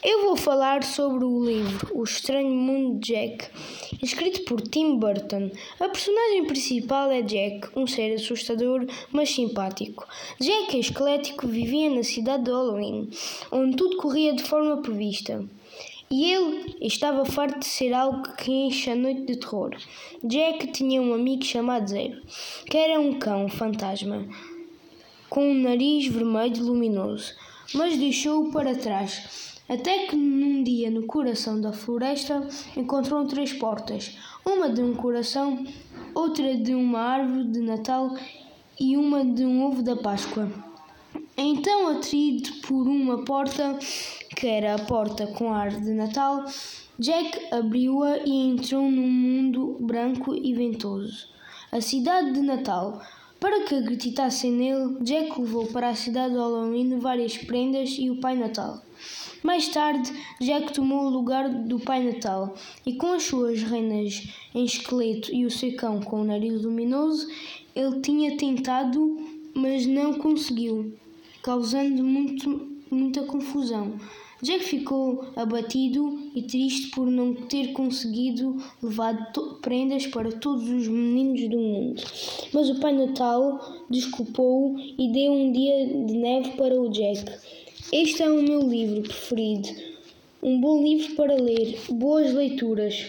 Eu vou falar sobre o livro O Estranho Mundo de Jack, escrito por Tim Burton. A personagem principal é Jack, um ser assustador, mas simpático. Jack é esquelético, vivia na cidade de Halloween, onde tudo corria de forma prevista. E ele estava farto de ser algo que enche a noite de terror. Jack tinha um amigo chamado Zero, que era um cão fantasma, com um nariz vermelho luminoso, mas deixou-o para trás até que num dia no coração da floresta encontrou três portas, uma de um coração, outra de uma árvore de Natal e uma de um ovo da Páscoa. Então, atraído por uma porta, que era a porta com ar de Natal, Jack abriu-a e entrou num mundo branco e ventoso. A cidade de Natal. Para que acreditassem nele, Jack levou para a cidade de Halloween várias prendas e o Pai Natal. Mais tarde, Jack tomou o lugar do Pai Natal e, com as suas renas em esqueleto e o seu cão com o nariz luminoso, ele tinha tentado, mas não conseguiu, causando muito, confusão. Jack ficou abatido e triste por não ter conseguido levar prendas para todos os meninos do mundo. Mas o Pai Natal desculpou-o e deu um dia de neve para o Jack. Este é o meu livro preferido. Um bom livro para ler. Boas leituras.